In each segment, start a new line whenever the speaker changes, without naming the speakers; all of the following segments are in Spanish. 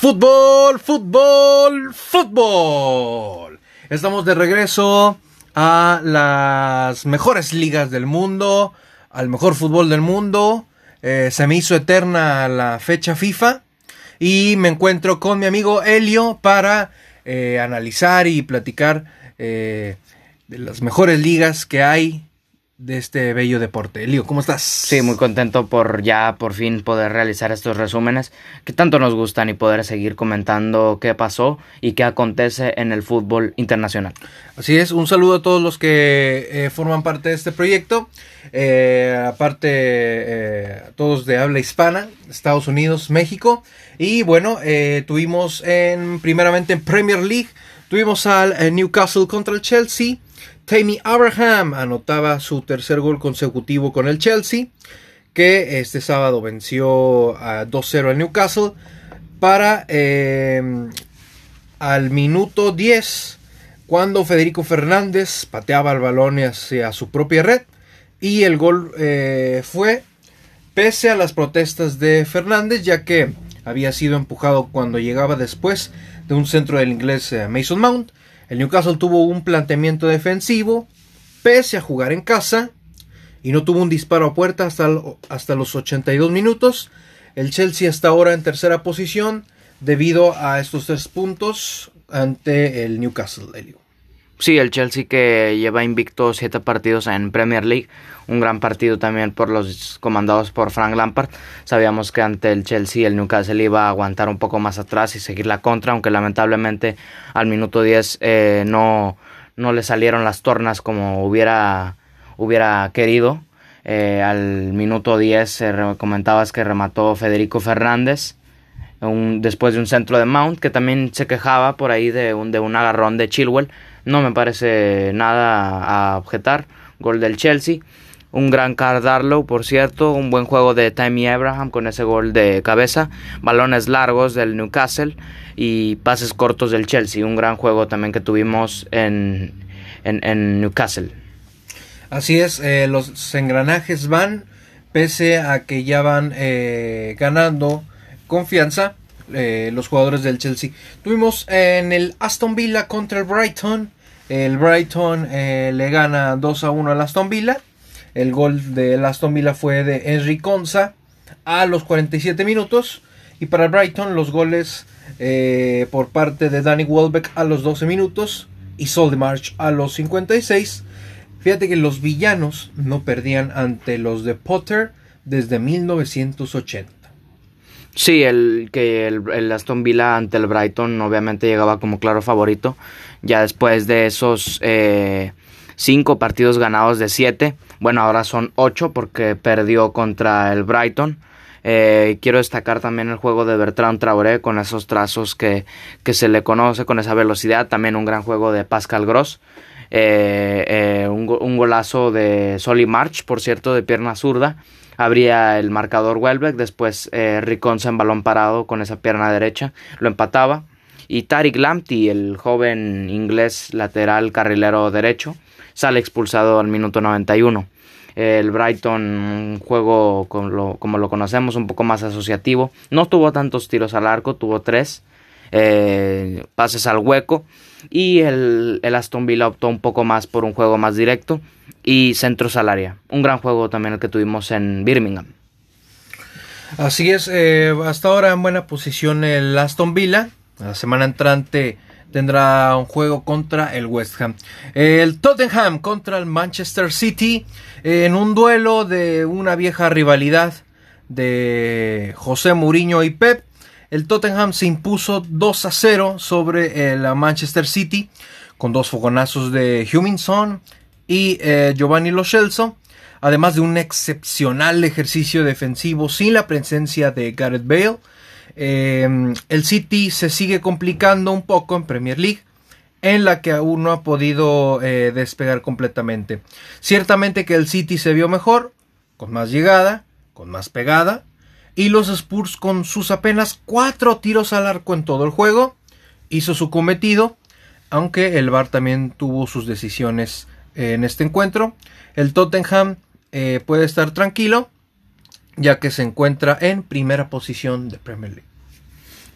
Fútbol, fútbol, fútbol. Estamos de regreso a las mejores ligas del mundo, al mejor fútbol del mundo. Eh, se me hizo eterna la fecha FIFA y me encuentro con mi amigo Helio para eh, analizar y platicar eh, de las mejores ligas que hay de este bello deporte. Elio, ¿cómo estás?
Sí, muy contento por ya por fin poder realizar estos resúmenes que tanto nos gustan y poder seguir comentando qué pasó y qué acontece en el fútbol internacional.
Así es, un saludo a todos los que eh, forman parte de este proyecto, eh, aparte eh, todos de habla hispana, Estados Unidos, México, y bueno, tuvimos en primeramente en Premier League, tuvimos al Newcastle contra el Chelsea, Tammy Abraham anotaba su tercer gol consecutivo con el Chelsea, que este sábado venció a 2-0 al Newcastle, para eh, al minuto 10, cuando Federico Fernández pateaba el balón hacia su propia red, y el gol eh, fue pese a las protestas de Fernández, ya que había sido empujado cuando llegaba después de un centro del inglés eh, Mason Mount, el Newcastle tuvo un planteamiento defensivo, pese a jugar en casa, y no tuvo un disparo a puerta hasta, hasta los 82 minutos. El Chelsea está ahora en tercera posición debido a estos tres puntos ante el Newcastle.
Sí, el Chelsea que lleva invicto siete partidos en Premier League, un gran partido también por los comandados por Frank Lampard. Sabíamos que ante el Chelsea el Newcastle iba a aguantar un poco más atrás y seguir la contra, aunque lamentablemente al minuto 10 eh, no, no le salieron las tornas como hubiera, hubiera querido. Eh, al minuto 10 comentabas que remató Federico Fernández. después de un centro de Mount que también se quejaba por ahí de un, de un agarrón de Chilwell no me parece nada a objetar. Gol del Chelsea. Un gran Darlow, por cierto. Un buen juego de Tammy Abraham con ese gol de cabeza. Balones largos del Newcastle. Y pases cortos del Chelsea. Un gran juego también que tuvimos en, en, Newcastle.
Así es, eh, los engranajes van, pese a que ya van eh, ganando confianza. Eh, los jugadores del Chelsea. Tuvimos en el Aston Villa contra el Brighton. El Brighton eh, le gana 2 a 1 al Aston Villa. El gol del Aston Villa fue de Henry Conza a los 47 minutos. Y para el Brighton los goles eh, por parte de Danny Welbeck a los 12 minutos y Soldemarch a los 56. Fíjate que los villanos no perdían ante los de Potter desde 1980.
Sí, el que el, Aston Villa ante el Brighton obviamente llegaba como claro favorito. Ya después de esos eh, cinco partidos ganados de siete, bueno, ahora son ocho porque perdió contra el Brighton. Eh, quiero destacar también el juego de Bertrand Traoré con esos trazos que, que, se le conoce, con esa velocidad. También un gran juego de Pascal Gross. Eh, un, un, golazo de Soli March, por cierto, de pierna zurda abría el marcador Welbeck, después eh, en balón parado con esa pierna derecha, lo empataba. Y Tariq Lamptey, el joven inglés lateral carrilero derecho, sale expulsado al minuto 91. El Brighton, un juego como lo, como lo conocemos, un poco más asociativo. No tuvo tantos tiros al arco, tuvo tres. Eh, pases al hueco y el, el, Aston Villa optó un poco más por un juego más directo y centro salaria. Un gran juego también el que tuvimos en Birmingham.
Así es, eh, hasta ahora en buena posición el Aston Villa. La semana entrante tendrá un juego contra el West Ham. El Tottenham contra el Manchester City en un duelo de una vieja rivalidad de José Mourinho y Pep. El Tottenham se impuso 2 a 0 sobre el Manchester City con dos fogonazos de Huminson y eh, Giovanni Lo además de un excepcional ejercicio defensivo sin la presencia de Gareth Bale. Em, el City se sigue complicando un poco en Premier League, en la que aún no ha podido eh, despegar completamente. Ciertamente que el City se vio mejor, con más llegada, con más pegada, y los Spurs con sus apenas cuatro tiros al arco en todo el juego hizo su cometido, aunque el VAR también tuvo sus decisiones eh, en este encuentro. El Tottenham eh, puede estar tranquilo ya que se encuentra en primera posición de Premier League.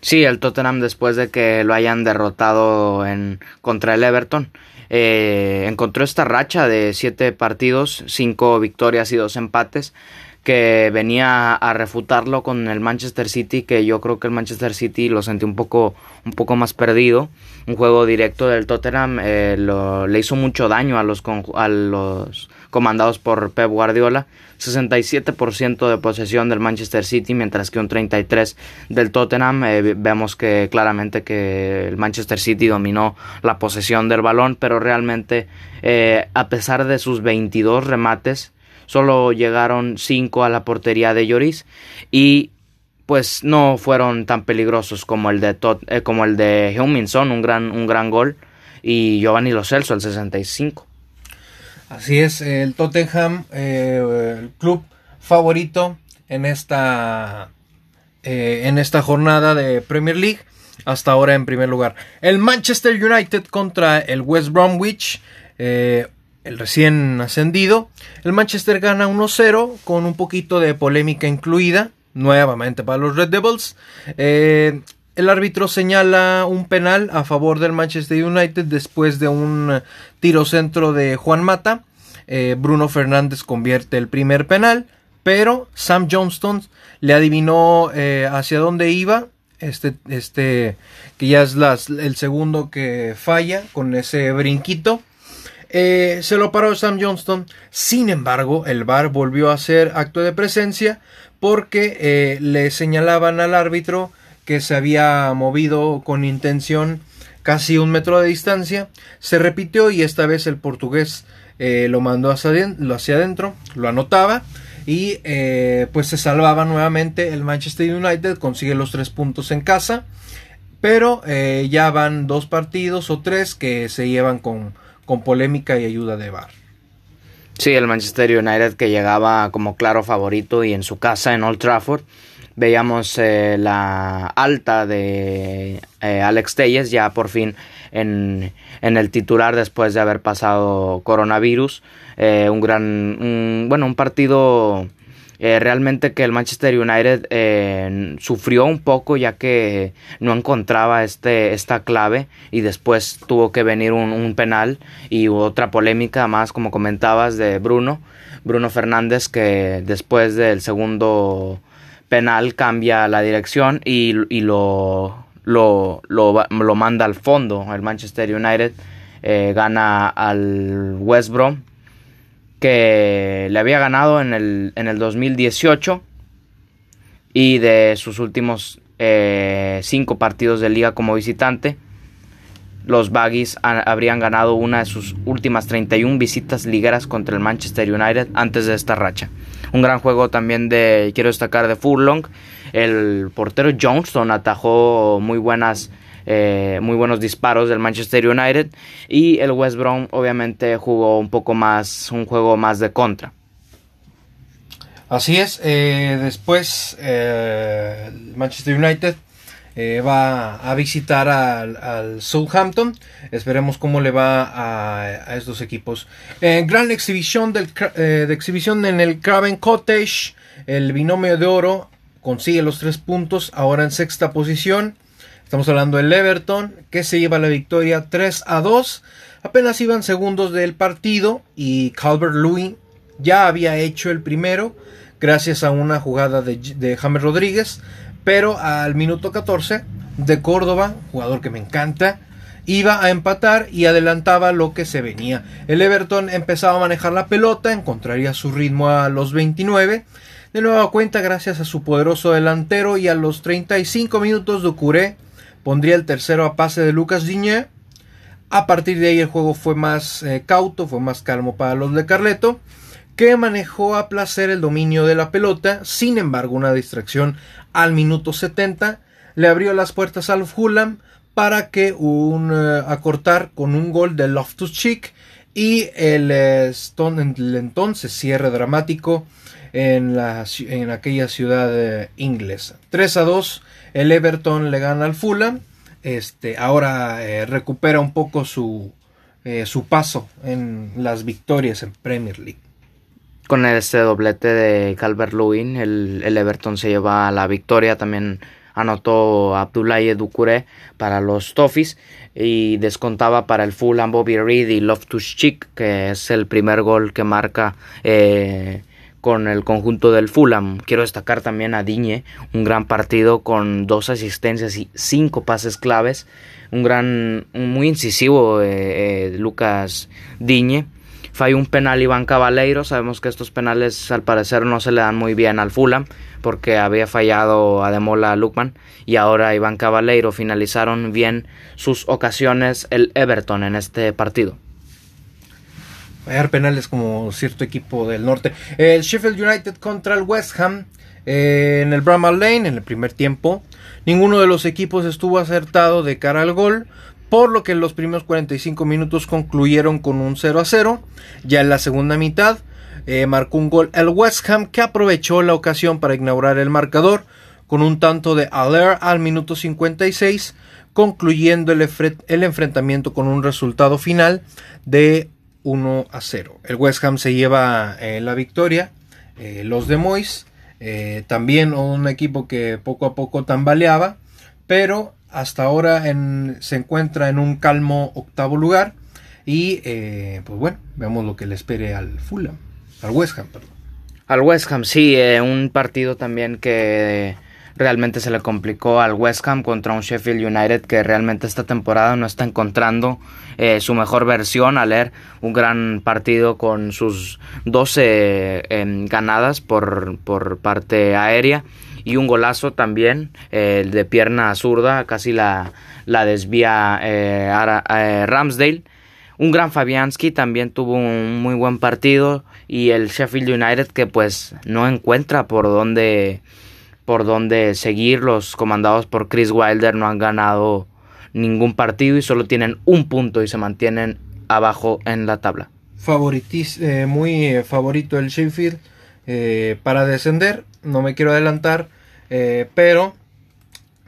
Sí, el Tottenham después de que lo hayan derrotado en contra el Everton, eh, encontró esta racha de siete partidos, cinco victorias y dos empates que venía a refutarlo con el Manchester City, que yo creo que el Manchester City lo sentí un poco, un poco más perdido. Un juego directo del Tottenham eh, le hizo mucho daño a los, a los comandados por Pep Guardiola. 67% de posesión del Manchester City, mientras que un 33% del Tottenham. Eh, vemos que claramente que el Manchester City dominó la posesión del balón, pero realmente eh, a pesar de sus 22 remates, solo llegaron 5 a la portería de Lloris y pues no fueron tan peligrosos como el de eh, como el de un gran un gran gol y Giovanni Lo Celso el 65.
Así es, el Tottenham eh, el club favorito en esta eh, en esta jornada de Premier League hasta ahora en primer lugar. El Manchester United contra el West Bromwich el recién ascendido. El Manchester gana 1-0 con un poquito de polémica incluida, nuevamente para los Red Devils. Eh, el árbitro señala un penal a favor del Manchester United después de un tiro centro de Juan Mata. Eh, Bruno Fernández convierte el primer penal, pero Sam Johnston le adivinó eh, hacia dónde iba. Este, este, que ya es el segundo que falla con ese brinquito. Eh, se lo paró Sam Johnston. Sin embargo, el VAR volvió a hacer acto de presencia porque eh, le señalaban al árbitro que se había movido con intención casi un metro de distancia. Se repitió y esta vez el portugués eh, lo mandó hacia, adentro, lo anotaba y pues se salvaba nuevamente el Manchester United, consigue los tres puntos en casa. Pero ya van dos partidos o tres que se llevan con, con polémica y ayuda de VAR.
Sí, el Manchester United que llegaba como claro favorito y en su casa en Old Trafford. Veíamos eh, la alta de eh, Alex Telles ya por fin en, en, el titular después de haber pasado coronavirus. Eh, un gran, bueno, un partido eh, realmente que el Manchester United eh, sufrió un poco ya que no encontraba este, esta clave y después tuvo que venir un, penal y otra polémica más como comentabas de Bruno, Bruno Fernández que después del segundo penal cambia la dirección y, lo, lo, lo, manda al fondo. El Manchester United eh, gana al West Brom que le había ganado en el, en el 2018 y de sus últimos eh, cinco partidos de liga como visitante, los Baggies habrían ganado una de sus últimas 31 visitas ligueras contra el Manchester United antes de esta racha. Un gran juego también de, quiero destacar, de Furlong. El portero Johnston atajó muy buenas eh, muy buenos disparos del Manchester United y el West Brom obviamente jugó un poco más, un juego más de contra.
Así es, eh, después eh, Manchester United va a visitar al, Southampton. Esperemos cómo le va a, estos equipos. gran exhibición, del, de exhibición en el Craven Cottage. El binomio de oro consigue los tres puntos, ahora en sexta posición. Estamos hablando del Everton, que se lleva la victoria 3 a 2. Apenas iban segundos del partido y Calvert Lewin ya había hecho el primero gracias a una jugada de, James Rodríguez. Pero al minuto 14 de Córdoba, jugador que me encanta, iba a empatar y adelantaba lo que se venía. El Everton empezaba a manejar la pelota, encontraría su ritmo a los 29. De nueva cuenta, gracias a su poderoso delantero y a los 35 minutos de Curé pondría el tercero a pase de Lucas Digne. A partir de ahí el juego fue más eh, cauto, fue más calmo para los de Carleto, que manejó a placer el dominio de la pelota. Sin embargo, una distracción al minuto 70 le abrió las puertas al Fulham para que un eh, acortar con un gol de Loftus Cheek y el, eh, el entonces cierre dramático en, la, en aquella ciudad inglesa. 3 a 2 el Everton le gana al Fulham. Este, ahora eh, recupera un poco su, eh, su paso en las victorias en Premier League.
Con este doblete de Calvert Lewin, el, Everton se lleva la victoria también anotó Abdoulaye Doucouré para los Toffees y descontaba para el Fulham Bobby Reed y Loftus Cheek, que es el primer gol que marca eh, con el conjunto del Fulham. Quiero destacar también a Diñe, un gran partido con dos asistencias y cinco pases claves. Un gran, muy incisivo eh, eh, Lucas Diñe falló un penal Iván Cabaleiro. Sabemos que estos penales al parecer no se le dan muy bien al Fulham porque había fallado Ademola Lukman y ahora Iván Cabaleiro finalizaron bien sus ocasiones el Everton en este partido.
Fallar penales como cierto equipo del norte. El Sheffield United contra el West Ham eh, en el Bramall Lane en el primer tiempo. Ninguno de los equipos estuvo acertado de cara al gol por lo que los primeros 45 minutos concluyeron con un 0 a 0. Ya en la segunda mitad eh, marcó un gol el West Ham que aprovechó la ocasión para inaugurar el marcador con un tanto de Aller al minuto 56, concluyendo el, enfrentamiento con un resultado final de 1 a 0. El West Ham se lleva eh, la victoria, eh, los de Mois, también un equipo que poco a poco tambaleaba, pero hasta ahora se encuentra en un calmo octavo lugar. Y eh, pues bueno, veamos lo que le espere al Fulham, al West Ham, perdón.
Al West Ham, sí, eh, un partido también que realmente se le complicó al West Ham contra un Sheffield United que realmente esta temporada no está encontrando eh, su mejor versión al leer un gran partido con sus 12 ganadas por, por parte aérea y un golazo también, el de pierna zurda, casi la, la desvía eh, eh, Ramsdale. Un gran Fabianski también tuvo un muy buen partido y el Sheffield United que pues no encuentra por dónde por dónde seguir. Los comandados por Chris Wilder no han ganado ningún partido y solo tienen un punto y se mantienen abajo en la tabla.
Favoritis, eh, muy favorito el Sheffield para descender no me quiero adelantar, eh, pero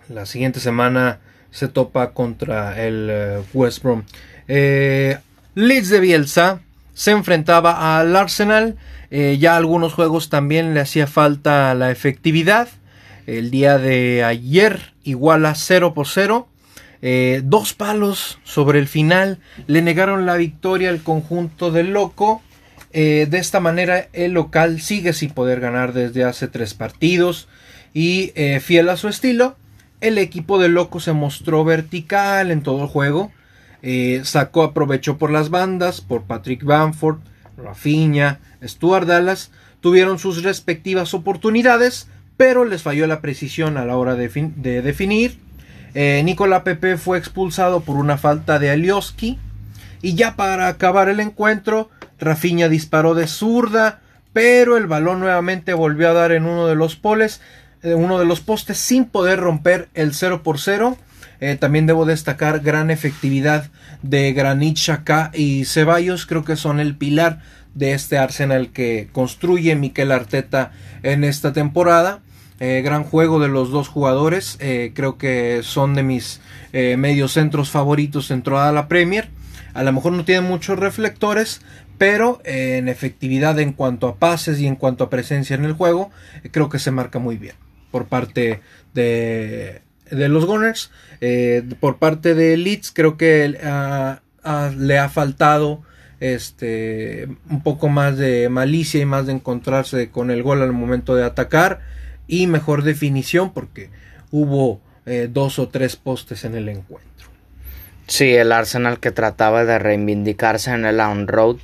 la siguiente semana se topa contra el eh, West Brom. Eh, Leeds de Bielsa se enfrentaba al Arsenal. ya algunos juegos también le hacía falta la efectividad. El día de ayer igual a 0 por 0. dos palos sobre el final le negaron la victoria al conjunto del loco. Eh, de esta manera el local sigue sin poder ganar desde hace tres partidos y eh, fiel a su estilo, el equipo de Loco se mostró vertical en todo el juego, eh, sacó aprovecho por las bandas, por Patrick Bamford, Rafinha, Stuart Dallas, tuvieron sus respectivas oportunidades, pero les falló la precisión a la hora de, definir. Nicola Pepe fue expulsado por una falta de Alioski. Y ya para acabar el encuentro, Rafinha disparó de zurda, pero el balón nuevamente volvió a dar en uno de los poles, eh, uno de los postes sin poder romper el 0 por 0. Eh, también debo destacar gran efectividad de Granit Xhaka y Ceballos, creo que son el pilar de este Arsenal que construye Mikel Arteta en esta temporada. Eh, gran juego de los dos jugadores, creo que son de mis mediocentros favoritos en toda la Premier. A lo mejor no tienen muchos reflectores, pero eh, en efectividad en cuanto a pases y en cuanto a presencia en el juego, eh, creo que se marca muy bien por parte de, de los Gunners. Eh, por parte de Leeds, creo que le ha faltado este un poco más de malicia y más de encontrarse con el gol al momento de atacar y mejor definición porque hubo dos o tres postes en el encuentro.
Sí, el Arsenal que trataba de reivindicarse en el on road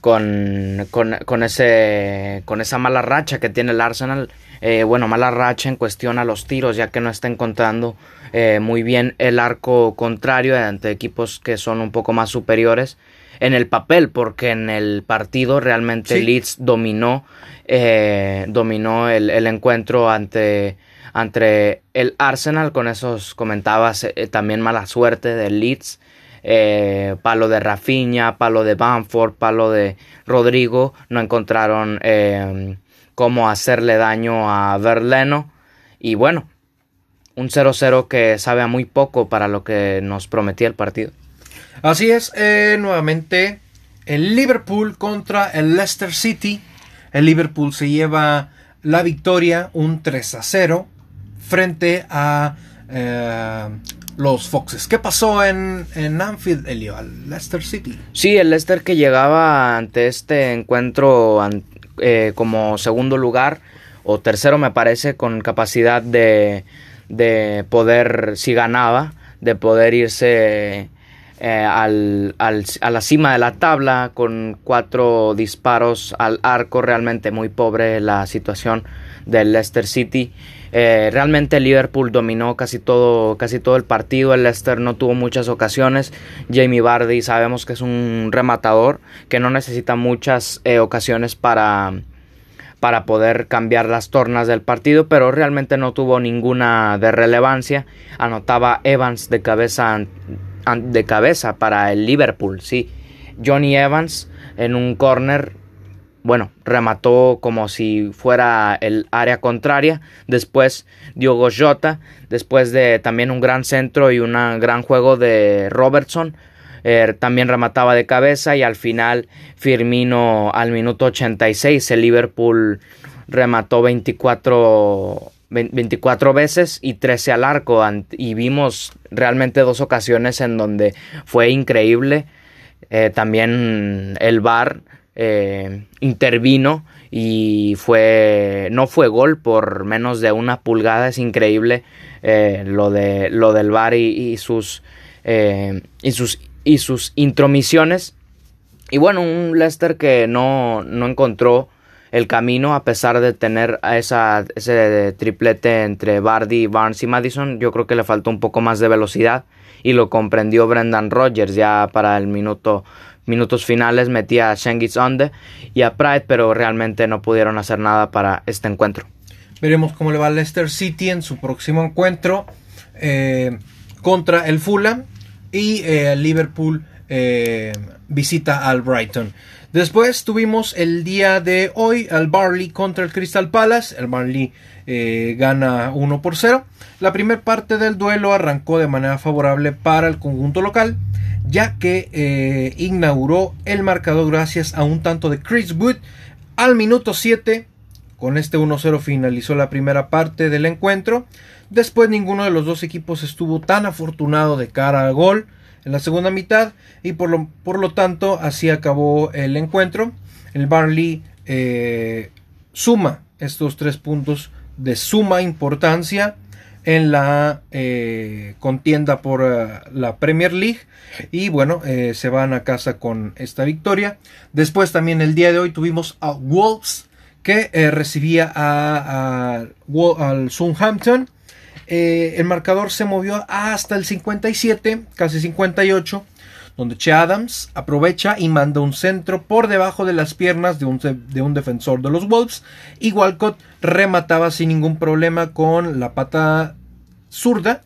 con, con, ese, con esa mala racha que tiene el Arsenal. Eh, bueno, mala racha en cuestión a los tiros, ya que no está encontrando eh, muy bien el arco contrario ante equipos que son un poco más superiores en el papel, porque en el partido realmente Leeds dominó, eh, dominó el, el, encuentro ante, ante el Arsenal. Con esos comentabas también mala suerte de Leeds. Eh, palo de Rafinha, palo de Bamford, palo de Rodrigo, no encontraron eh, cómo hacerle daño a Verleno. Y bueno, un 0-0 que sabe a muy poco para lo que nos prometía el partido.
Así es, eh, nuevamente el Liverpool contra el Leicester City. El Liverpool se lleva la victoria, un 3 0. frente a eh, los Foxes. ¿Qué pasó en, en Anfield, Elio, al Leicester City?
Sí, el Leicester que llegaba ante este encuentro eh, como segundo lugar o tercero me parece con capacidad de, de poder, si ganaba, de poder irse eh, al, al, a la cima de la tabla con cuatro disparos al arco. Realmente muy pobre la situación del Leicester City. Eh, realmente Liverpool dominó casi todo, casi todo el partido. El Leicester no tuvo muchas ocasiones. Jamie Vardy sabemos que es un rematador que no necesita muchas eh, ocasiones para, para poder cambiar las tornas del partido, pero realmente no tuvo ninguna de relevancia. Anotaba Evans de cabeza de cabeza para el Liverpool, sí. Johnny Evans en un corner, bueno, remató como si fuera el área contraria. Después Diogo Jota, después de también un gran centro y un gran juego de Robertson. Eh, también remataba de cabeza y al final Firmino al minuto 86 el Liverpool remató 24 24 veces y 13 al arco y vimos realmente dos ocasiones en donde fue increíble. Eh, también el VAR eh, intervino y fue no fue gol por menos de una pulgada. Es increíble lo, de, lo del VAR y, sus, y, sus, y sus intromisiones. Y bueno, un Leicester que no, no encontró el camino a pesar de tener esa, ese triplete entre Bardi, Barnes y Madison. Yo creo que le faltó un poco más de velocidad y lo comprendió Brendan Rodgers ya para el minuto minutos finales metía a Shengis Onde y a Pride pero realmente no pudieron hacer nada para este encuentro.
Veremos cómo le va a Leicester City en su próximo encuentro eh, contra el Fulham y eh, Liverpool eh, visita al Brighton. Después tuvimos el día de hoy al Barley contra el Crystal Palace. El Barley eh, gana 1 por 0. La primera parte del duelo arrancó de manera favorable para el conjunto local, ya que eh, inauguró el marcador gracias a un tanto de Chris Wood al minuto 7. Con este 1-0 finalizó la primera parte del encuentro. Después ninguno de los dos equipos estuvo tan afortunado de cara al gol en la segunda mitad y por lo, por lo tanto así acabó el encuentro. El Barley eh, suma estos tres puntos de suma importancia en la eh, contienda por eh, la Premier League y bueno se van a casa con esta victoria después también el día de hoy tuvimos a Wolves que recibía a, al Southampton. Eh, el marcador se movió hasta el 57, casi 58, donde Che Adams aprovecha y manda un centro por debajo de las piernas de un, de un defensor de los Wolves. Y Walcott remataba sin ningún problema con la pata zurda.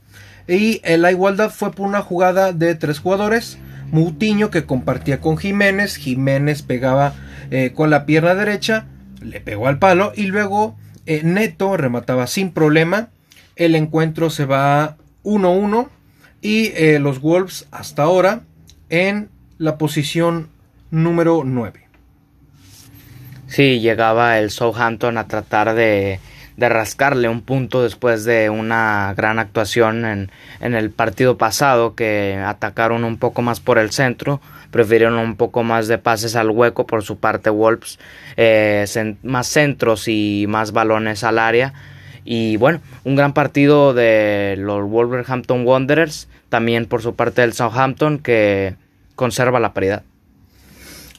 Y la igualdad fue por una jugada de tres jugadores. Mutiño que compartía con Jiménez, Jiménez pegaba eh, con la pierna derecha, le pegó al palo y luego eh, Neto remataba sin problema el encuentro se va 1-1 y eh, los Wolves hasta ahora en la posición número 9.
Sí, llegaba el Southampton a tratar de, de rascarle un punto después de una gran actuación en, en, el partido pasado que atacaron un poco más por el centro, prefirieron un poco más de pases al hueco por su parte Wolves, eh, más centros y más balones al área y bueno, un gran partido de los Wolverhampton Wanderers, también por su parte del Southampton, que conserva la paridad.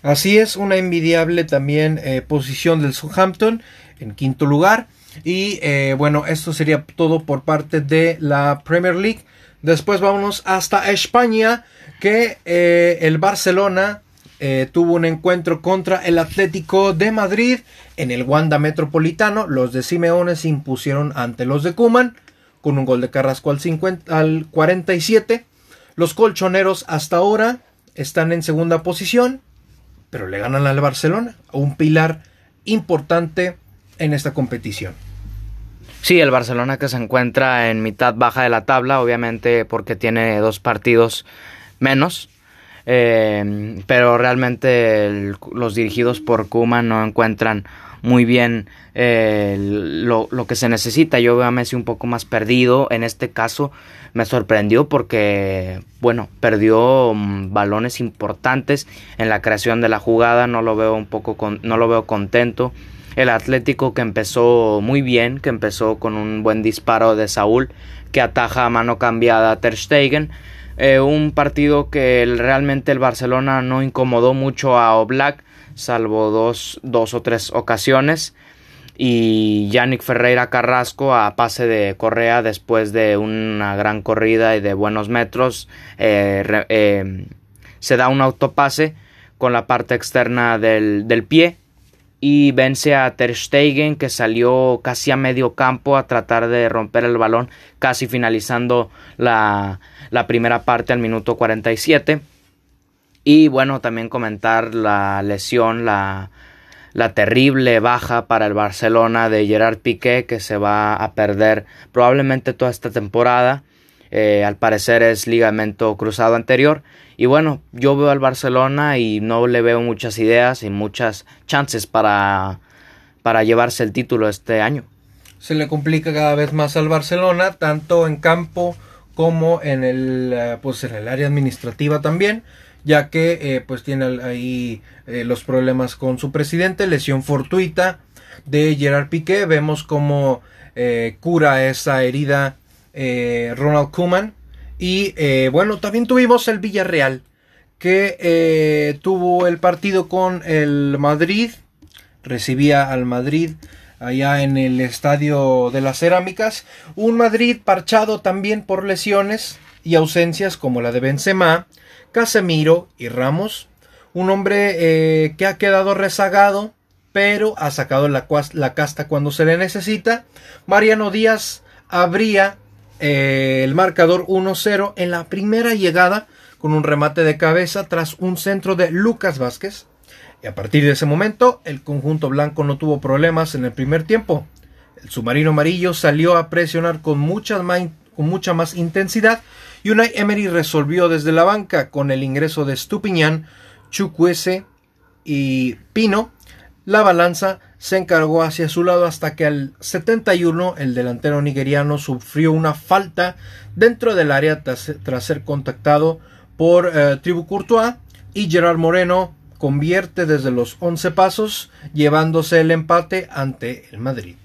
Así es, una envidiable también eh, posición del Southampton en quinto lugar. Y eh, bueno, esto sería todo por parte de la Premier League. Después vámonos hasta España, que eh, el Barcelona eh, tuvo un encuentro contra el Atlético de Madrid en el Wanda Metropolitano. Los de Simeone se impusieron ante los de Cuman con un gol de Carrasco al, 50, al 47. Los colchoneros hasta ahora están en segunda posición, pero le ganan al Barcelona, un pilar importante en esta competición.
Sí, el Barcelona que se encuentra en mitad baja de la tabla, obviamente porque tiene dos partidos menos, eh, pero realmente los dirigidos por Kuma no encuentran muy bien eh, lo, lo, que se necesita. Yo veo a Messi un poco más perdido. En este caso me sorprendió porque, bueno, perdió mm, balones importantes en la creación de la jugada. No lo veo un poco, no lo veo contento. El Atlético que empezó muy bien, que empezó con un buen disparo de Saúl, que ataja a mano cambiada a Ter Stegen. Eh, un partido que realmente el Barcelona no incomodó mucho a Oblak salvo dos, dos o tres ocasiones. Y Yannick Ferreira Carrasco a pase de Correa después de una gran corrida y de buenos metros. Eh, eh, se da un autopase con la parte externa del, del pie y vence a Ter Stegen que salió casi a medio campo a tratar de romper el balón casi finalizando la, la primera parte al minuto 47 y bueno, también comentar la lesión, la, la terrible baja para el Barcelona de Gerard Piqué que se va a perder probablemente toda esta temporada. Eh, al parecer es ligamento cruzado anterior. Y bueno, yo veo al Barcelona y no le veo muchas ideas y muchas chances para, para llevarse el título este año.
Se le complica cada vez más al Barcelona, tanto en campo como en el, eh, pues en el área administrativa también ya que eh, pues tiene ahí los problemas con su presidente, lesión fortuita de Gerard Piqué, vemos cómo eh, cura esa herida Ronald Koeman. Y bueno, también tuvimos el Villarreal que tuvo el partido con el Madrid, recibía al Madrid allá en el estadio de las cerámicas, un Madrid parchado también por lesiones y ausencias como la de Benzema, Casemiro y Ramos, un hombre eh, que ha quedado rezagado, pero ha sacado la, la, casta cuando se le necesita. Mariano Díaz abría eh, el marcador 1-0 en la primera llegada con un remate de cabeza tras un centro de Lucas Vázquez. Y a partir de ese momento, el conjunto blanco no tuvo problemas en el primer tiempo. El submarino amarillo salió a presionar con, con mucha más intensidad Unai Emery resolvió desde la banca con el ingreso de Stupiñán, Chukwese y Pino. La balanza se encargó hacia su lado hasta que al 71 el delantero nigeriano sufrió una falta dentro del área tras, ser contactado por eh, Tribu Courtois y Gerard Moreno convierte desde los 11 pasos llevándose el empate ante el Madrid.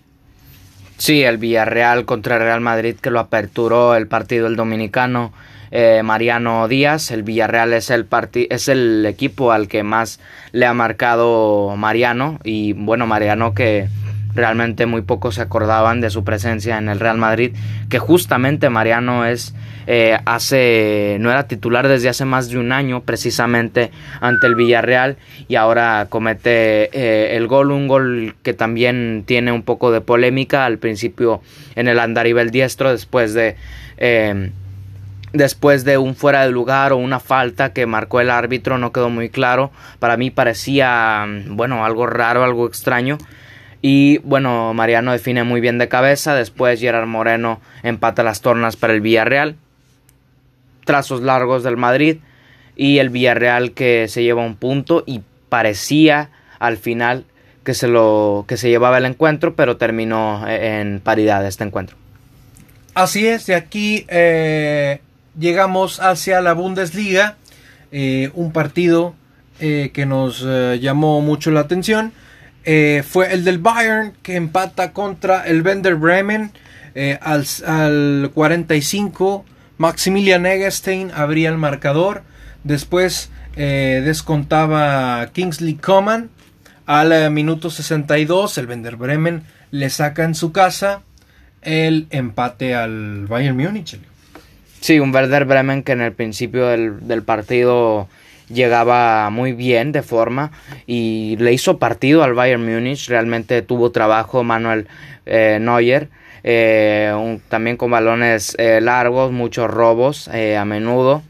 Sí, el Villarreal contra el Real Madrid que lo aperturó el partido el dominicano eh, Mariano Díaz. El Villarreal es el, es el equipo al que más le ha marcado Mariano y bueno, Mariano que realmente muy pocos se acordaban de su presencia en el Real Madrid, que justamente Mariano es eh, hace no era titular desde hace más de un año precisamente ante el Villarreal y ahora comete eh, el gol, un gol que también tiene un poco de polémica al principio en el andarivel diestro después de eh, después de un fuera de lugar o una falta que marcó el árbitro no quedó muy claro para mí parecía bueno algo raro algo extraño y bueno, Mariano define muy bien de cabeza. Después Gerard Moreno empata las tornas para el Villarreal. Trazos largos del Madrid. Y el Villarreal que se lleva un punto. Y parecía al final que se, lo, que se llevaba el encuentro. Pero terminó en paridad este encuentro.
Así es, de aquí eh, llegamos hacia la Bundesliga. Eh, un partido eh, que nos llamó mucho la atención. Eh, fue el del Bayern que empata contra el Bender Bremen eh, al, 45. Maximilian Eggestein abría el marcador. Después eh, descontaba Kingsley Coman. Al minuto 62 el Bender Bremen le saca en su casa el empate al Bayern Múnich.
Sí, un Werder Bremen que en el principio del, del partido llegaba muy bien de forma y le hizo partido al Bayern Múnich. Realmente tuvo trabajo Manuel eh, Neuer. Eh, también con balones eh, largos, muchos robos a menudo.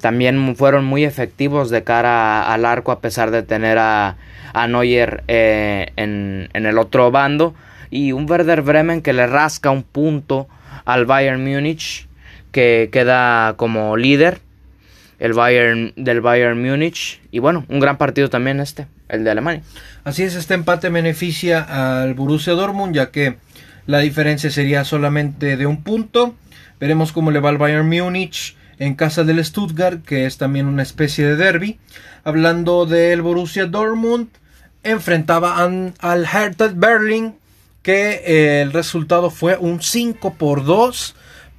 también fueron muy efectivos de cara al arco a pesar de tener a, a Neuer en, en, el otro bando. Y un Werder Bremen que le rasca un punto al Bayern Múnich que queda como líder el Bayern del Bayern Múnich y bueno, un gran partido también este. el de Alemania.
Así es, este empate beneficia al Borussia Dortmund ya que la diferencia sería solamente de un punto. Veremos cómo le va al Bayern Múnich en casa del Stuttgart, que es también una especie de derby. Hablando del Borussia Dortmund, enfrentaba al Hertha Berlin, que eh, el resultado fue un 5 por 2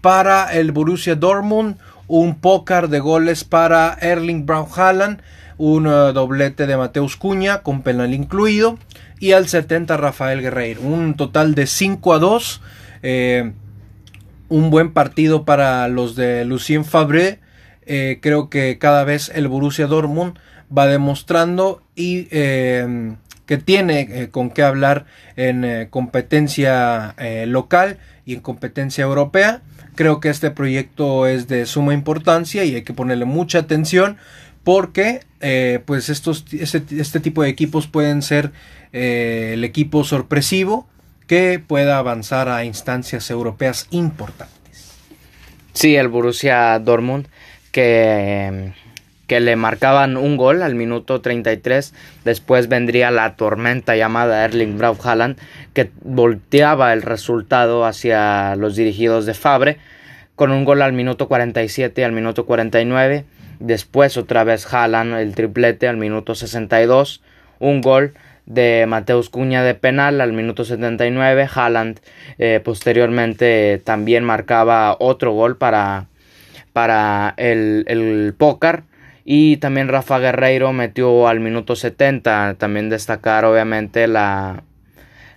para el Borussia Dortmund, un pócar de goles para Erling Braun Haaland, un eh, doblete de Mateus Cuña con penal incluido y al 70 Rafael Guerreiro, un total de 5 a 2. Eh, un buen partido para los de Lucien Fabré. Eh, creo que cada vez el Borussia Dortmund va demostrando y que tiene con qué hablar en competencia local y en competencia europea. Creo que este proyecto es de suma importancia y hay que ponerle mucha atención porque pues estos, este, este, tipo de equipos pueden ser el equipo sorpresivo que pueda avanzar a instancias europeas importantes.
Sí, el Borussia Dortmund que, que le marcaban un gol al minuto 33, después vendría la tormenta llamada Erling Braut Haaland que volteaba el resultado hacia los dirigidos de Fabre con un gol al minuto 47 y al minuto 49, después otra vez Haaland el triplete al minuto 62, un gol de Mateus Cuña de penal al minuto 79. Haaland eh, posteriormente también marcaba otro gol para, para el, el pócar. Y también Rafa Guerreiro metió al minuto 70. También destacar obviamente la,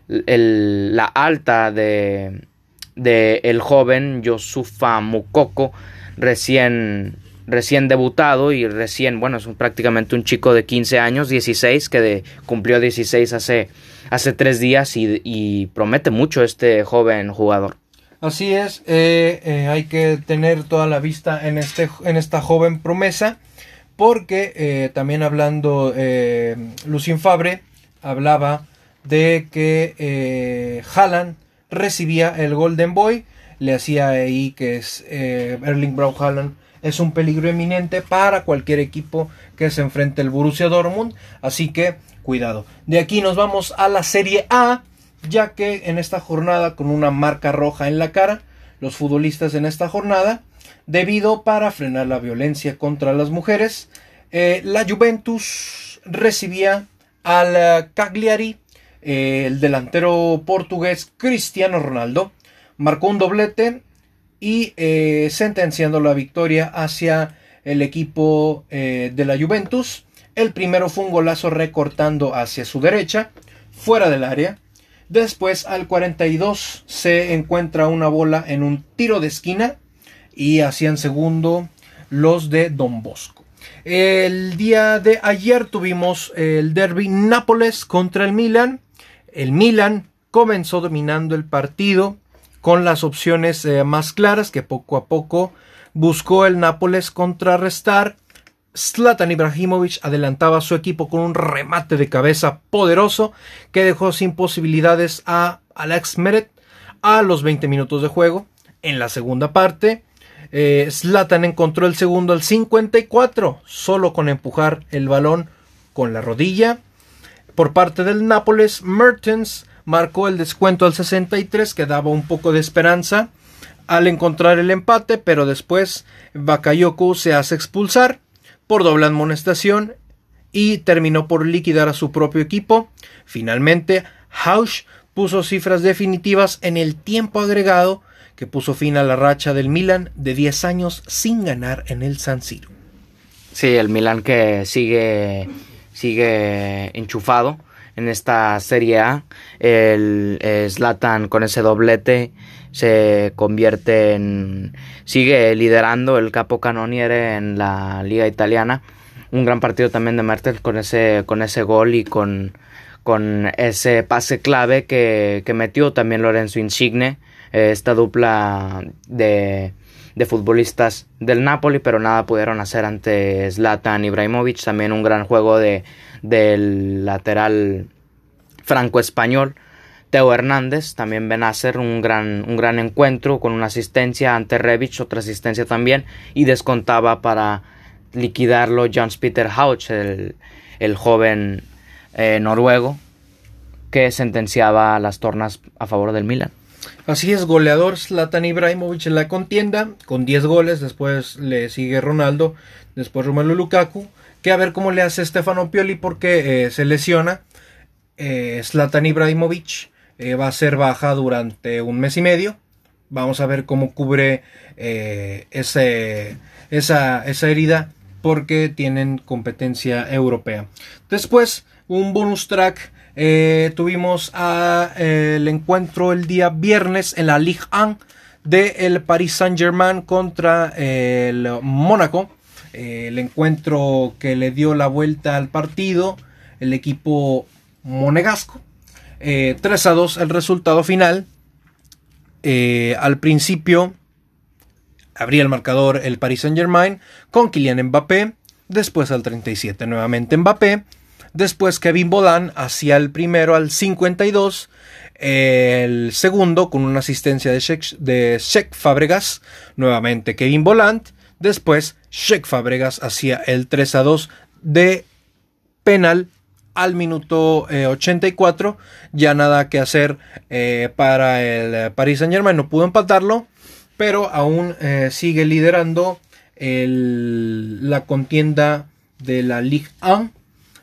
la alta de, de el joven Yosufa Mukoko recién recién debutado y recién, bueno, es prácticamente un chico de 15 años, 16, que cumplió 16 hace, hace tres días y, promete mucho este joven jugador.
Así es, eh, eh, hay que tener toda la vista en, este, en esta joven promesa, porque eh, también hablando, Lucien Fabre hablaba de que Haaland recibía el Golden Boy, le hacía ahí que es Erling Braut Haaland es un peligro eminente para cualquier equipo que se enfrente al Borussia Dortmund, así que cuidado. De aquí nos vamos a la Serie A, ya que en esta jornada con una marca roja en la cara, los futbolistas en esta jornada, debido para frenar la violencia contra las mujeres, eh, la Juventus recibía al Cagliari, eh, el delantero portugués Cristiano Ronaldo, marcó un doblete y eh, sentenciando la victoria hacia el equipo eh, de la Juventus. El primero fue un golazo recortando hacia su derecha, fuera del área. Después al 42 se encuentra una bola en un tiro de esquina y hacían segundo los de Don Bosco. El día de ayer tuvimos el derby Nápoles contra el Milan. El Milan comenzó dominando el partido con las opciones eh, más claras que poco a poco buscó el Nápoles contrarrestar. Zlatan Ibrahimovic adelantaba a su equipo con un remate de cabeza poderoso que dejó sin posibilidades a Alex Meret a los 20 minutos de juego. En la segunda parte, eh, Zlatan encontró el segundo al 54, solo con empujar el balón con la rodilla. Por parte del Nápoles, Mertens marcó el descuento al 63 que daba un poco de esperanza al encontrar el empate, pero después Bakayoko se hace expulsar por doble amonestación y terminó por liquidar a su propio equipo. Finalmente, Hausch puso cifras definitivas en el tiempo agregado que puso fin a la racha del Milan de 10 años sin ganar en el San Siro.
Sí, el Milan que sigue sigue enchufado en esta Serie A. El Slatan con ese doblete se convierte en sigue liderando el capo canoniere en la liga italiana. Un gran partido también de Mertel con ese con ese gol y con con ese pase clave que, que metió también Lorenzo Insigne, eh, esta dupla de, de futbolistas del Napoli, pero nada pudieron hacer ante Zlatan Ibrahimovic, también un gran juego de, del lateral franco-español. Teo Hernández, también ven a hacer un gran, un gran encuentro con una asistencia ante Revich, otra asistencia también, y descontaba para liquidarlo John Peter Hauch, el, el joven eh, noruego que sentenciaba las tornas a favor del Milan.
Así es, goleador Zlatan Ibrahimovic en la contienda, con 10 goles, después le sigue Ronaldo, después Romelu Lukaku, que a ver cómo le hace Stefano Pioli porque eh, se lesiona. Eh, Zlatan Ibrahimovic eh, va a ser baja durante un mes y medio. Vamos a ver cómo cubre ese, esa, esa herida porque tienen competencia europea. Después, un bonus track eh, tuvimos el encuentro el día viernes en la Ligue 1 del el Paris Saint Germain contra el Mónaco. Eh, el encuentro que le dio la vuelta al partido el equipo monegasco. 3 eh, a 2 el resultado final. al principio abría el marcador el Paris Saint Germain con Kylian Mbappé. Después al 37 nuevamente Mbappé. Después Kevin Bolan hacía el primero al 52. El segundo con una asistencia de Sheik, de Fabregas. Nuevamente Kevin Boland. Después Sheik Fabregas hacía el 3 a 2 de penal al minuto 84. Eh, ya nada que hacer eh, para el Paris Saint Germain. No pudo empatarlo. Pero aún eh, sigue liderando la contienda de la Ligue 1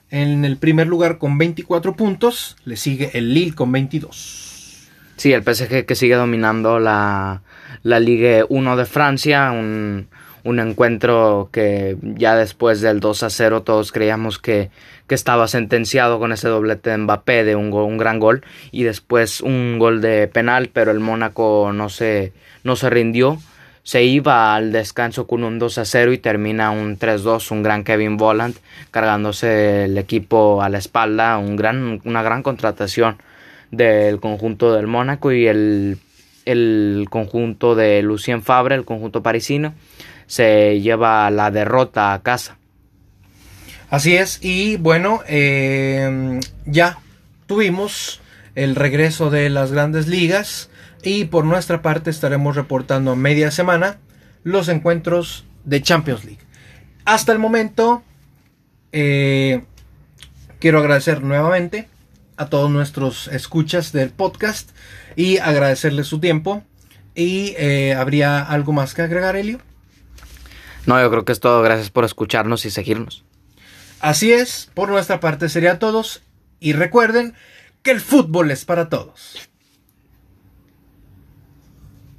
en el primer lugar con 24 puntos, le sigue el Lille con 22.
Sí, el PSG que sigue dominando la, la Ligue 1 de Francia, un, encuentro que ya después del 2 a 0 todos creíamos que, que estaba sentenciado con ese doblete de Mbappé de un, un gran gol y después un gol de penal, pero el Mónaco no se, no se rindió se iba al descanso con un 2 a 0 y termina un 3-2, un gran Kevin Volland cargándose el equipo a la espalda, un gran, una gran contratación del conjunto del Mónaco y el, el conjunto de Lucien Fabre, el conjunto parisino, se lleva la derrota a casa.
Así es, y bueno, eh, ya tuvimos el regreso de las grandes ligas. Y por nuestra parte estaremos reportando media semana los encuentros de Champions League. Hasta el momento, eh, quiero agradecer nuevamente a todos nuestros escuchas del podcast y agradecerles su tiempo. ¿Y eh, habría algo más que agregar, Elio?
No, yo creo que es todo. Gracias por escucharnos y seguirnos.
Así es, por nuestra parte sería todos. Y recuerden que el fútbol es para todos.